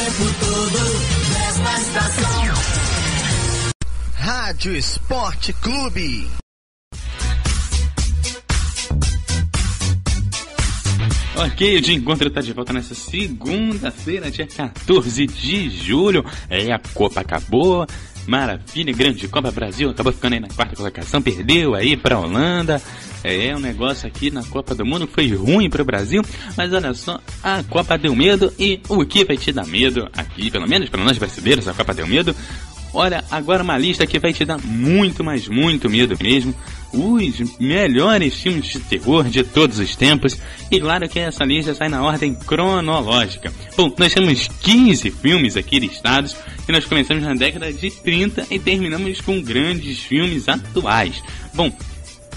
tempo todo, mesma estação. Rádio Esporte Clube. Ok, o de encontro está de volta nessa segunda-feira, dia 14 de julho. É, a Copa acabou. Maravilha, grande Copa Brasil. Acabou ficando aí na quarta colocação, perdeu aí para a Holanda. É, um negócio aqui na Copa do Mundo foi ruim para o Brasil, mas olha só, a Copa deu medo e o que vai te dar medo aqui, pelo menos para nós brasileiros, a Copa deu medo. Olha, agora uma lista que vai te dar muito, mas muito medo mesmo. Os melhores filmes de terror de todos os tempos. E claro que essa lista sai na ordem cronológica. Bom, nós temos 15 filmes aqui listados. E nós começamos na década de 30 e terminamos com grandes filmes atuais. Bom,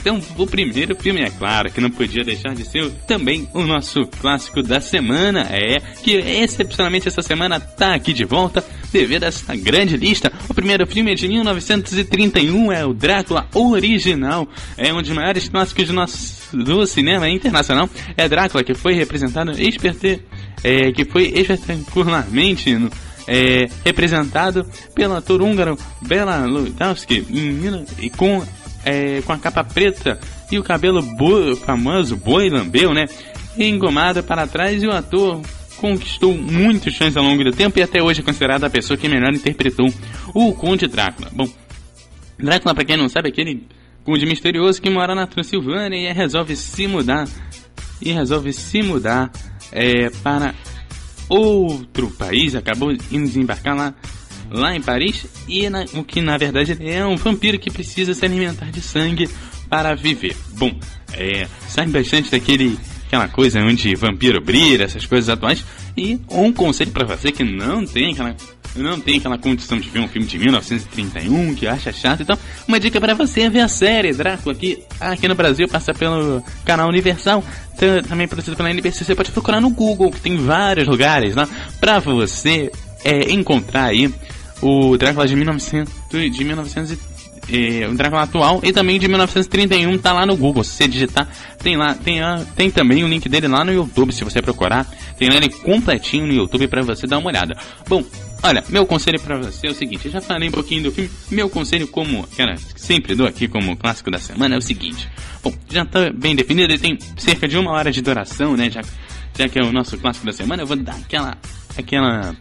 então, o primeiro filme, é claro, que não podia deixar de ser também o nosso clássico da semana, é que excepcionalmente essa semana tá aqui de volta devido a essa grande lista. O primeiro filme é de 1931, é o Drácula original, é um dos maiores clássicos do, nosso, do cinema internacional. É Drácula que foi representado experte, é, que foi espetacularmente no, é, representado pelo ator húngaro Bela Lugosi e com é, com a capa preta e o cabelo bo famoso boi lambeu, né? Engomado para trás e o ator conquistou muitos fãs ao longo do tempo e até hoje é considerado a pessoa que melhor interpretou o Conde Drácula. Bom, Drácula, para quem não sabe, é aquele conde misterioso que mora na Transilvânia e resolve se mudar e resolve se mudar é, para outro país, acabou indo desembarcar lá lá em Paris, e na, o que na verdade é um vampiro que precisa se alimentar de sangue para viver. Bom, é, sai bastante daquele aquela coisa onde vampiro brilha, essas coisas atuais, e um conselho para você que não tem aquela não tem aquela condição de ver um filme de 1931 que acha chato, então uma dica para você é ver a série Drácula que aqui no Brasil passa pelo canal Universal, também produzido pela NBC, você pode procurar no Google, que tem vários lugares lá para você é, encontrar aí o Drácula de 1900, de 1900 eh, o Drácula atual e também de 1931 tá lá no Google. Se você digitar, tem lá, tem, tem também o link dele lá no YouTube, se você procurar. Tem ele completinho no YouTube para você dar uma olhada. Bom, olha, meu conselho para você é o seguinte, eu já falei um pouquinho do filme. Meu conselho como, cara, sempre dou aqui como clássico da semana é o seguinte. Bom, já tá bem definido, ele tem cerca de uma hora de duração, né? Já, já que é o nosso clássico da semana, eu vou dar aquela aquela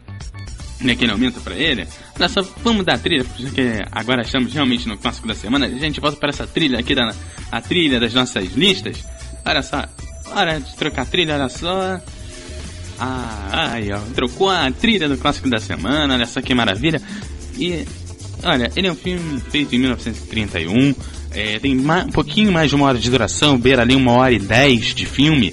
naquele momento para ele. Olha só, vamos dar a trilha, porque agora estamos realmente no clássico da semana. A gente volta para essa trilha aqui, da, a trilha das nossas listas. Olha só, hora de trocar a trilha, olha só. Ah, aí ó, trocou a trilha do clássico da semana, olha só que maravilha. E, olha, ele é um filme feito em 1931, é, tem um pouquinho mais de uma hora de duração, beira ali uma hora e dez de filme.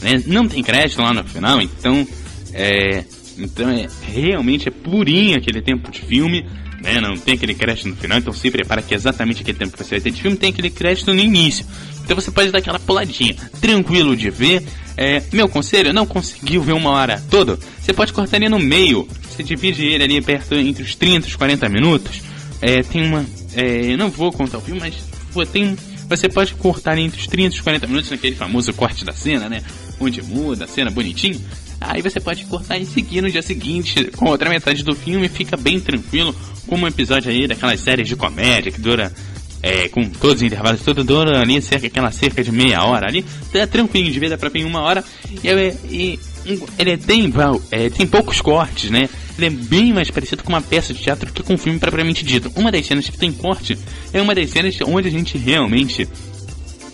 Né? Não tem crédito lá no final, então é, então é realmente é purinho aquele tempo de filme, né? Não tem aquele crédito no final, então se prepara que exatamente aquele tempo que você vai ter de filme tem aquele crédito no início. Então você pode dar aquela puladinha, tranquilo de ver. É, meu conselho, não conseguiu ver uma hora toda? Você pode cortar ele no meio. Você divide ele ali perto entre os 30 e os 40 minutos. É, tem uma. É, não vou contar o filme, mas pô, tem. Você pode cortar entre os 30 e os 40 minutos naquele famoso corte da cena, né? Onde muda a cena bonitinho. Aí você pode cortar e seguir no dia seguinte com outra metade do filme, fica bem tranquilo, como um episódio aí daquelas séries de comédia que dura é, com todos os intervalos, todo dura ali cerca, aquela cerca de meia hora ali, é tranquilo de ver, dá pra ver em uma hora, e, e ele tem, é, tem poucos cortes, né? Ele é bem mais parecido com uma peça de teatro que com um filme propriamente dito. Uma das cenas que tem corte é uma das cenas onde a gente realmente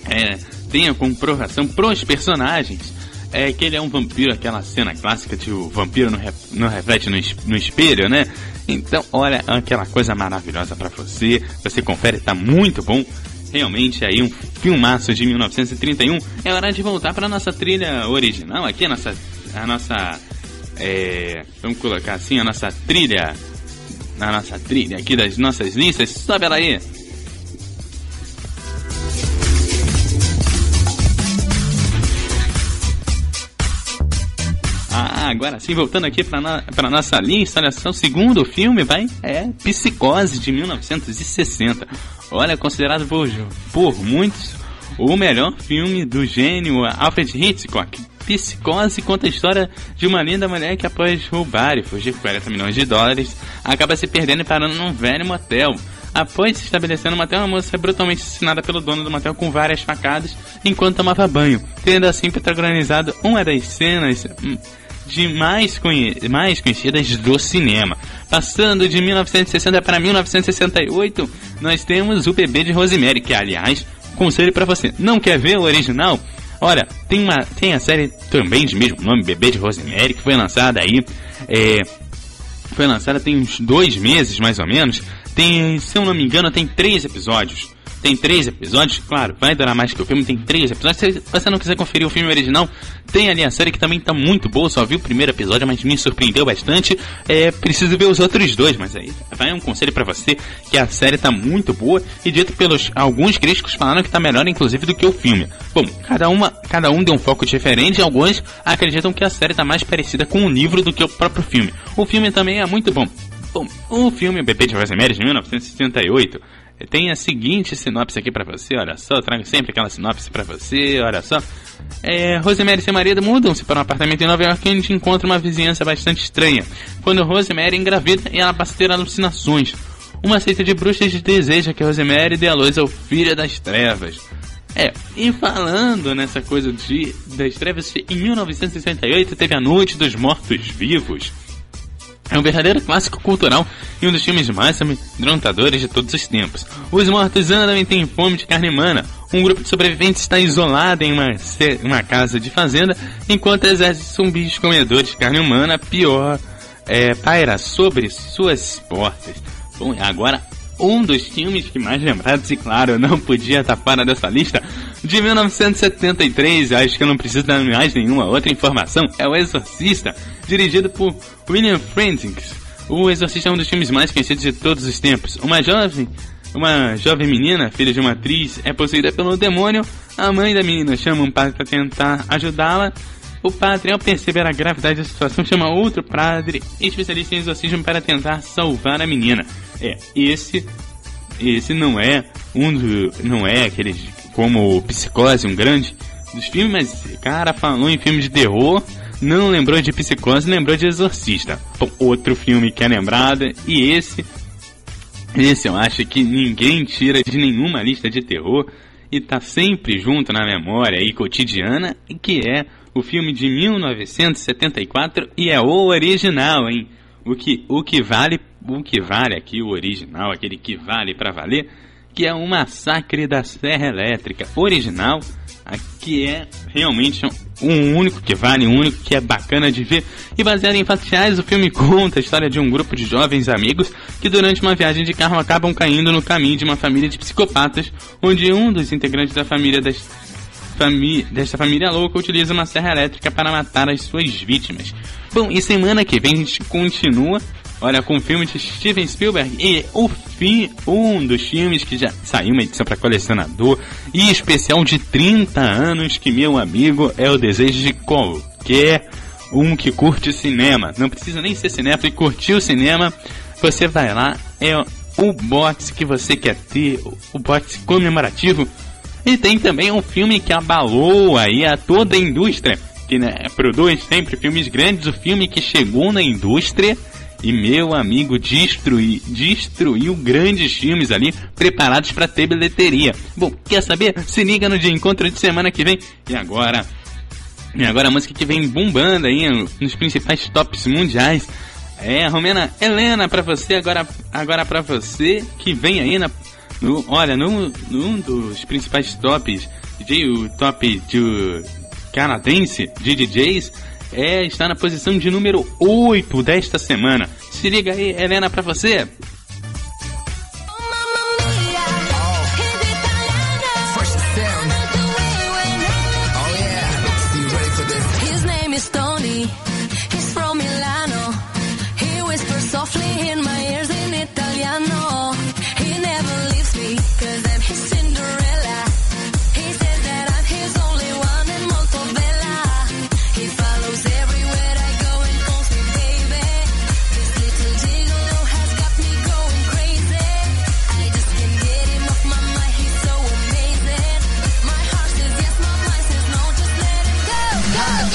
é, tem a comprovação pros personagens é que ele é um vampiro, aquela cena clássica de o vampiro não, re, reflete no, no espelho, né? Então, olha, aquela coisa maravilhosa para você. Você confere, tá muito bom. Realmente aí um filmaço de 1931. É hora de voltar para nossa trilha original aqui, a nossa a nossa é, vamos colocar assim, a nossa trilha na nossa trilha aqui das nossas listas. Sobe ela aí. Agora sim, voltando aqui para no, nossa lista, olha só, o segundo filme, vai, é Psicose, de 1960. Olha, considerado por, por muitos o melhor filme do gênio Alfred Hitchcock. Psicose conta a história de uma linda mulher que após roubar e fugir com 40 milhões de dólares, acaba se perdendo e parando num velho motel. Após se estabelecer no motel, a moça é brutalmente assassinada pelo dono do motel com várias facadas enquanto tomava banho, tendo assim protagonizado uma das cenas hum, de mais, conhe mais conhecidas do cinema. Passando de 1960 para 1968, nós temos o bebê de Rosemary, que aliás, conselho para você, não quer ver o original? Olha, tem, uma, tem a série também de mesmo nome, Bebê de Rosemary, que foi lançada aí, é, foi lançada tem uns dois meses mais ou menos, tem, se eu não me engano, tem três episódios. Tem três episódios, claro, vai durar mais que o filme, tem três episódios. Se você não quiser conferir o filme original, tem ali a série que também tá muito boa, só vi o primeiro episódio, mas me surpreendeu bastante. É preciso ver os outros dois, mas aí vai um conselho para você que a série tá muito boa e dito pelos alguns críticos falaram que tá melhor inclusive do que o filme. Bom, cada uma, cada um deu um foco diferente e alguns acreditam que a série tá mais parecida com o livro do que o próprio filme. O filme também é muito bom. Bom, o filme Bebê de Rosemary de 1968 tem a seguinte sinopse aqui para você, olha só, trago sempre aquela sinopse para você, olha só. É, Rosemary e seu marido mudam-se para um apartamento em Nova York onde encontra uma vizinhança bastante estranha. Quando Rosemary engravida e ela passa a ter alucinações. Uma seita de bruxas deseja que Rosemary dê a luz ao filho das trevas. É, e falando nessa coisa de das trevas, em 1968 teve a Noite dos Mortos-Vivos. É um verdadeiro clássico cultural e um dos filmes mais amedrontadores de todos os tempos. Os mortos andam têm fome de carne humana. Um grupo de sobreviventes está isolado em uma, uma casa de fazenda, enquanto exércitos zumbis comedores de carne humana, pior, é, paira sobre suas portas. Bom, agora um dos filmes que mais lembrados, e claro, não podia estar fora dessa lista, de 1973, acho que eu não preciso dar mais nenhuma outra informação, é O Exorcista, dirigido por William Friedkin. O Exorcista é um dos filmes mais conhecidos de todos os tempos. Uma jovem, uma jovem menina, filha de uma atriz, é possuída pelo demônio. A mãe da menina chama um padre para tentar ajudá-la. O padre, ao perceber a gravidade da situação, chama outro padre especialista em exorcismo para tentar salvar a menina. É, esse, esse não é um do, não é aquele como Psicose, um grande dos filmes, mas cara falou em filme de terror não lembrou de Psicose, lembrou de Exorcista. Outro filme que é lembrado, e esse, esse eu acho que ninguém tira de nenhuma lista de terror e tá sempre junto na memória e cotidiana, que é o filme de 1974 e é o original, hein? O que, o que vale, o que vale aqui o original, aquele que vale para valer, que é o Massacre da Serra Elétrica original que é realmente um único que vale, um único que é bacana de ver. E baseado em fatos reais, o filme conta a história de um grupo de jovens amigos que durante uma viagem de carro acabam caindo no caminho de uma família de psicopatas, onde um dos integrantes da família das Famí desta família louca utiliza uma serra elétrica para matar as suas vítimas. Bom, e semana que vem a gente continua Olha, com o filme de Steven Spielberg e o fim, um dos filmes que já saiu uma edição para colecionador e especial de 30 anos que meu amigo é o desejo de qualquer um que curte cinema. Não precisa nem ser cinéfilo e curtir o cinema. Você vai lá, é o box que você quer ter, o box comemorativo. E tem também um filme que abalou aí a toda a indústria, que né, produz sempre filmes grandes, o filme que chegou na indústria e meu amigo destruiu, destruiu grandes filmes ali preparados para ter bilheteria. Bom, quer saber? Se liga no dia encontro de semana que vem. E agora, e agora a música que vem bombando aí nos principais tops mundiais. É, Romena Helena para você agora, agora para você que vem aí na, no, olha, num, num dos principais tops, DJ, o top de canadense de DJs é, está na posição de número 8 desta semana. Se liga aí, Helena, pra você.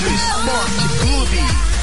Esporte Clube.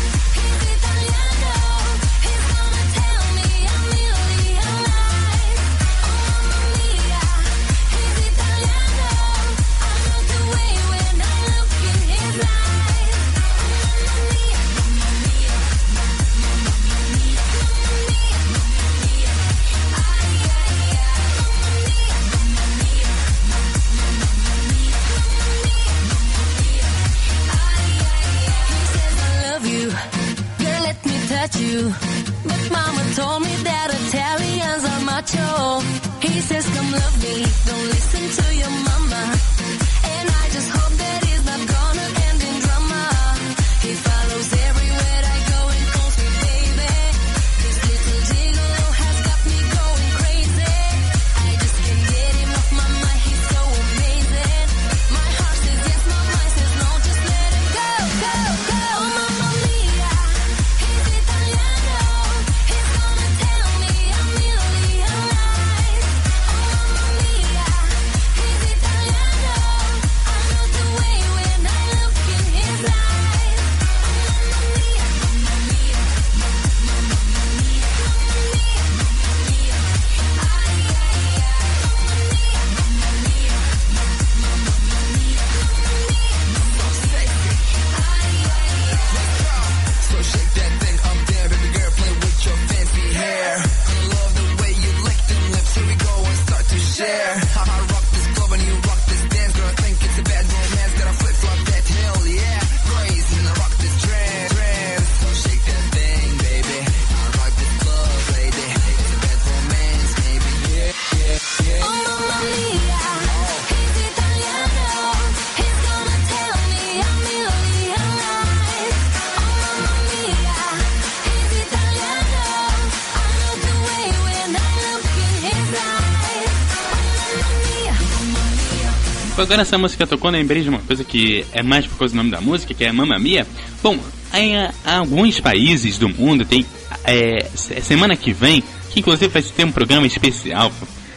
Agora essa música tocou, lembrei de uma coisa que é mais por causa do nome da música, que é Mamma Mia. Bom, em ah, alguns países do mundo tem é, se- semana que vem, que inclusive vai ter um programa especial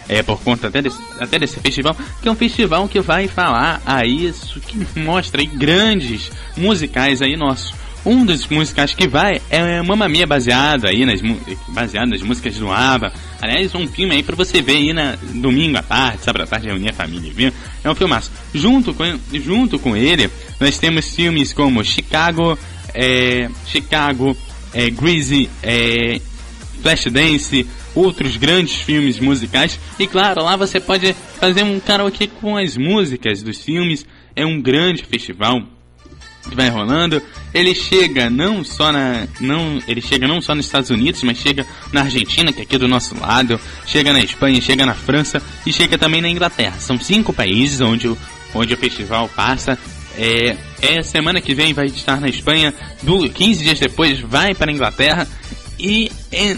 é, por conta até desse, até desse festival, que é um festival que vai falar aí, isso que mostra aí grandes musicais aí nossos. Um dos musicais que vai é Mamma Mia baseado aí nas baseado nas músicas do ABBA. Aliás, um filme aí pra você ver aí na domingo à tarde, sábado à tarde reunir a família, viu? É um filmaço. Junto com junto com ele, nós temos filmes como Chicago, é, Chicago, é, Greasy, é, Flashdance, outros grandes filmes musicais. E claro, lá você pode fazer um karaokê com as músicas dos filmes. É um grande festival que vai rolando. Ele chega não só na não, ele chega não só nos Estados Unidos, mas chega na Argentina, que é aqui do nosso lado, chega na Espanha, chega na França e chega também na Inglaterra. São cinco países onde o, onde o festival passa. É, é semana que vem vai estar na Espanha, do 15 dias depois vai para a Inglaterra e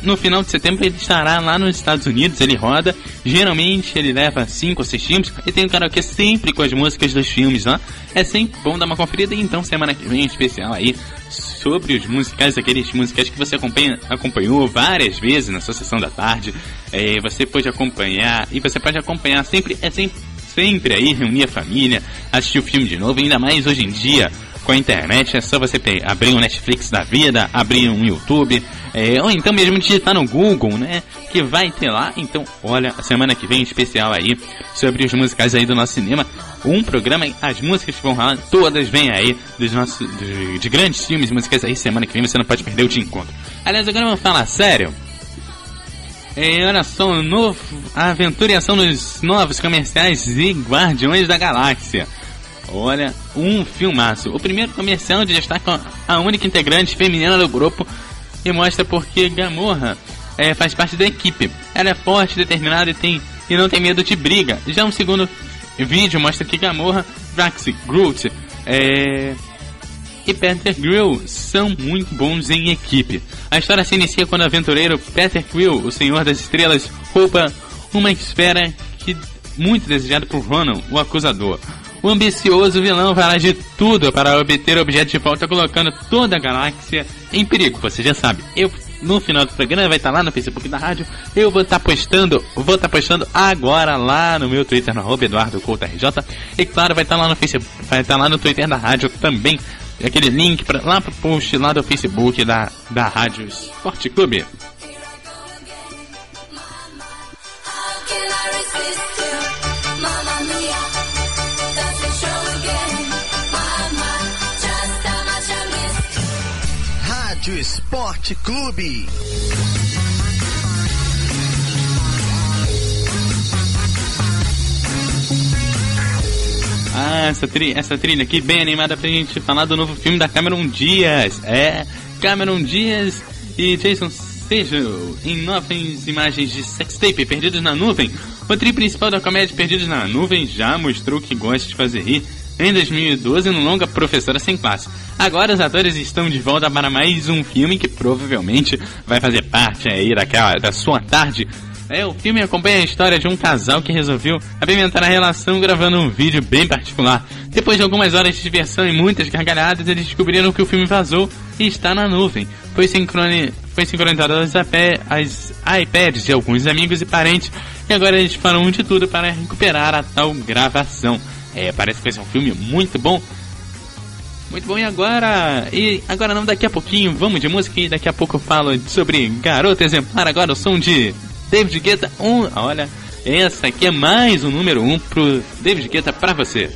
no final de setembro ele estará lá nos Estados Unidos, ele roda. Geralmente ele leva 5 ou 6 filmes e tem um karaokê sempre com as músicas dos filmes lá. É sempre bom dar uma conferida. Então, semana que vem, especial aí sobre os musicais, aqueles musicais que você acompanha, acompanhou várias vezes na sua sessão da tarde. É, você pode acompanhar e você pode acompanhar sempre, é sempre, sempre aí reunir a família, assistir o filme de novo. Ainda mais hoje em dia com a internet, é só você abrir um Netflix da vida, abrir um YouTube, é, ou então mesmo digitar no Google, né? Que vai ter lá. Então, olha, semana que vem especial aí sobre os musicais aí do nosso cinema. Um programa, as músicas que vão rolar, todas vêm aí dos nossos de, de grandes filmes musicais aí. Semana que vem você não pode perder o de encontro. Aliás, agora vamos falar sério. É, olha só, novo, a aventura e ação dos novos comerciais e Guardiões da Galáxia. Olha, um filmaço. O primeiro comercial onde destaca a única integrante feminina do grupo e mostra porque Gamorra é, faz parte da equipe. Ela é forte, determinada e, tem, e não tem medo de briga. Já um segundo vídeo mostra que Gamorra, Drax, Groot é, e Peter Grill são muito bons em equipe. A história se inicia quando o aventureiro Peter Quill, o Senhor das Estrelas, rouba uma esfera que muito desejada por Ronan, o acusador. O ambicioso vilão fará de tudo para obter o objeto de volta, colocando toda a galáxia em perigo. Você já sabe, eu no final do programa vai estar lá no Facebook da rádio. Eu vou estar postando, vou estar postando agora lá no meu Twitter, no arroba Eduardo Couto RJ. E claro, vai estar lá no Facebook, vai estar lá no Twitter da rádio também. aquele link pra, lá pro post lá do Facebook da, da Rádio Esporte Clube. Rádio Esporte Clube. Ah, essa, tri essa trilha aqui bem animada pra gente falar do novo filme da Cameron Diaz. É, Cameron Diaz e Jason Segel em novas imagens de sextape Perdidos na Nuvem. O tri principal da comédia Perdidos na Nuvem já mostrou que gosta de fazer rir em 2012 no longa Professora Sem Classe. Agora os atores estão de volta para mais um filme que provavelmente vai fazer parte aí daquela, da sua tarde é, o filme acompanha a história de um casal que resolveu apimentar a relação gravando um vídeo bem particular. Depois de algumas horas de diversão e muitas gargalhadas, eles descobriram que o filme vazou e está na nuvem. Foi, sincroni... Foi sincronizado aos apé- as iPads de alguns amigos e parentes, e agora eles farão de tudo para recuperar a tal gravação. É, parece que vai ser um filme muito bom. Muito bom, e agora? E agora não, daqui a pouquinho vamos de música e daqui a pouco eu falo sobre Garota Exemplar. Agora o som de David Guetta. Um, olha, essa aqui é mais um número um pro David Guetta pra você.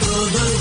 Todo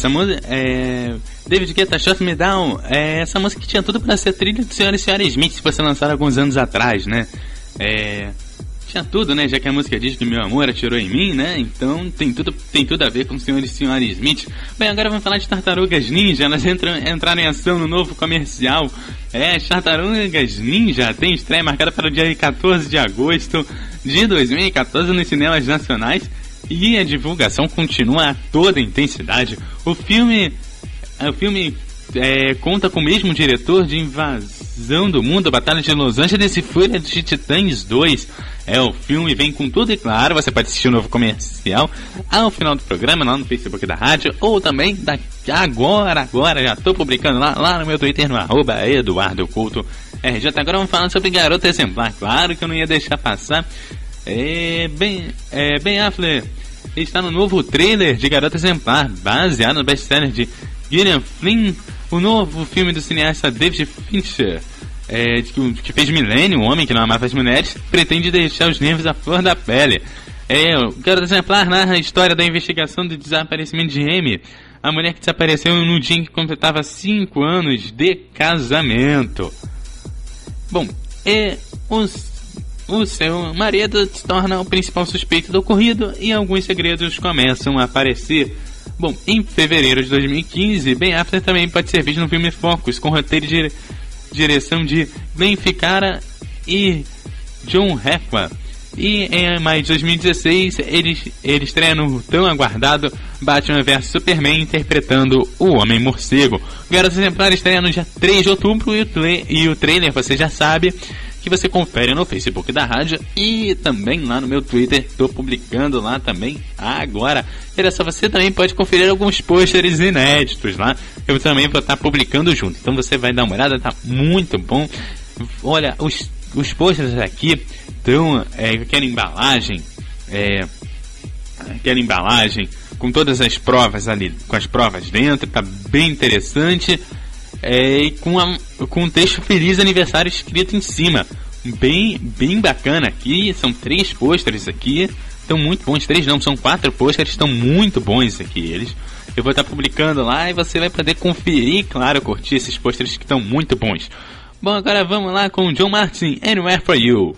Essa música é. David Guetta, Shut Me Down. É essa música que tinha tudo para ser trilha do Sr. e Sra. Smith, se fosse lançada alguns anos atrás, né? É, tinha tudo, né? Já que a música diz que meu amor atirou em mim, né? Então tem tudo, tem tudo a ver com o Sr. e Sra. Smith. Bem, agora vamos falar de Tartarugas Ninja. Elas entram, entraram em ação no novo comercial. É, Tartarugas Ninja tem estreia marcada para o dia 14 de agosto de 2014 nos cinemas nacionais. E a divulgação continua a toda intensidade. O filme, o filme é, conta com o mesmo diretor de Invasão do Mundo, Batalha de Los Angeles e Fúria de Titãs 2. É, o filme vem com tudo e claro, você pode assistir o novo comercial ao final do programa, lá no Facebook da rádio, ou também daqui agora, agora, já tô publicando lá, lá no meu Twitter, no arroba RJ. Agora vamos falar sobre Garota Exemplar, claro que eu não ia deixar passar. É, bem, é, Ben Affleck está no novo trailer de Garota Exemplar, baseado no best-seller de Gillian Flynn, o novo filme do cineasta David Fincher é, que, fez Milênio, um homem que não amava as mulheres, pretende deixar os nervos à flor da pele. É, Garota Exemplar narra a história da investigação do desaparecimento de Amy, a mulher que desapareceu no dia em que completava 5 anos de casamento. Bom, é, os, o seu marido se torna o principal suspeito do ocorrido e alguns segredos começam a aparecer. Bom, em fevereiro de 2015, Ben Affleck também pode ser visto no filme Focus, com roteiro de direção de Glenn Ficarra e John Heffa. E em maio de 2016 ele, ele estreia no tão aguardado Batman vs Superman interpretando o Homem Morcego. O Garoto Exemplar estreia no dia 3 de outubro e o, e o trailer você já sabe que você confere no Facebook da rádio e também lá no meu Twitter. Estou publicando lá também agora. Olha só, você também pode conferir alguns pôsteres inéditos lá. Eu também vou estar publicando junto. Então você vai dar uma olhada, tá muito bom. Olha, os, os pôsteres aqui estão é, aquela embalagem. É, aquela embalagem com todas as provas ali, com as provas dentro, tá bem interessante é, com, a, com um texto Feliz Aniversário escrito em cima. Bem, bem bacana aqui, são três pôsteres aqui, estão muito bons, três não, são quatro pôsteres, estão muito bons aqui eles. Eu vou estar publicando lá e você vai poder conferir, claro, curtir esses pôsteres que estão muito bons. Bom, agora vamos lá com John Martin, Anywhere For You.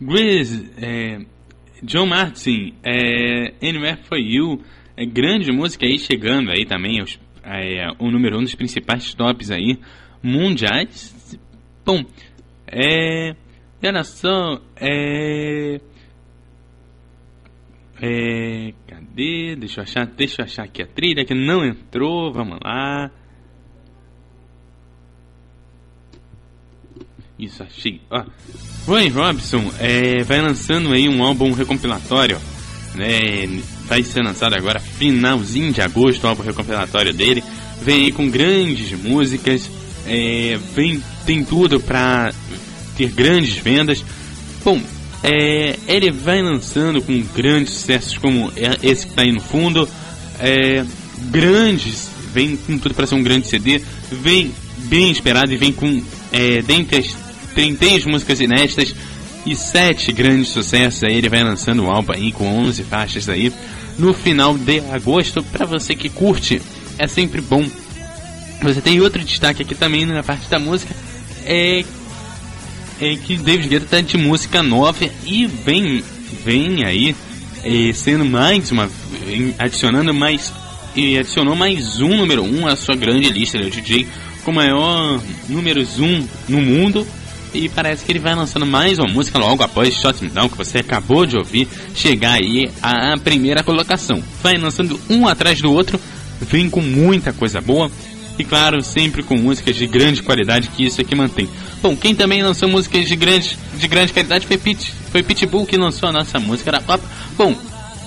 Grease, é, John Martin, é, Anywhere For You, é, grande música aí chegando aí também, os, é, o número um dos principais tops aí, mundiais. Bom, é, só, é, é, cadê? Deixa eu achar, deixa eu achar aqui a trilha que não entrou, vamos lá. Isso, achei. Ó, Robson é, vai lançando aí um álbum recompilatório, né? Vai ser lançado agora finalzinho de agosto, o álbum recompilatório dele. Vem aí com grandes músicas, é, vem tem tudo pra ter grandes vendas. Bom, é, ele vai lançando com grandes sucessos como é- esse que tá aí no fundo, é, grandes, vem com tudo para ser um grande CD, vem bem esperado e vem com é, dentre as 33 músicas inéditas e 7 grandes sucessos. Aí ele vai lançando o álbum aí com 11 faixas aí no final de agosto. Para você que curte, é sempre bom. Você tem outro destaque aqui também na parte da música é, é que David Guetta tá de música nova e vem vem aí é, sendo mais uma adicionando mais e adicionou mais um número um à sua grande lista. Ele é o DJ com maior números um no mundo. E parece que ele vai lançando mais uma música logo após Shot Down, que você acabou de ouvir, chegar aí à primeira colocação. Vai lançando um atrás do outro, vem com muita coisa boa. E claro, sempre com músicas de grande qualidade, que isso aqui mantém. Bom, quem também lançou músicas de grande, de grande qualidade foi Pit, foi Pitbull que lançou a nossa música da Copa. Bom,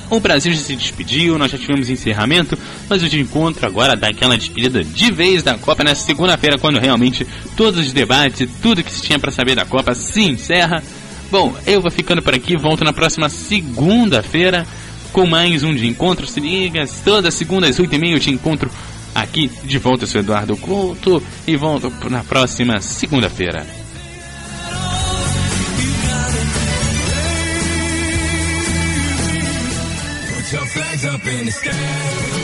o Brasil já se despediu, nós já tivemos encerramento, mas o de encontro agora dá aquela despedida de vez da Copa nessa segunda-feira, quando realmente todos os debates e tudo que se tinha para saber da Copa se encerra. Bom, eu vou ficando por aqui, volto na próxima segunda-feira com mais um de encontro. Se liga, toda segunda às 8h30 eu te encontro aqui de volta. Eu sou Eduardo Couto e volto na próxima segunda-feira. your flags up in the sky.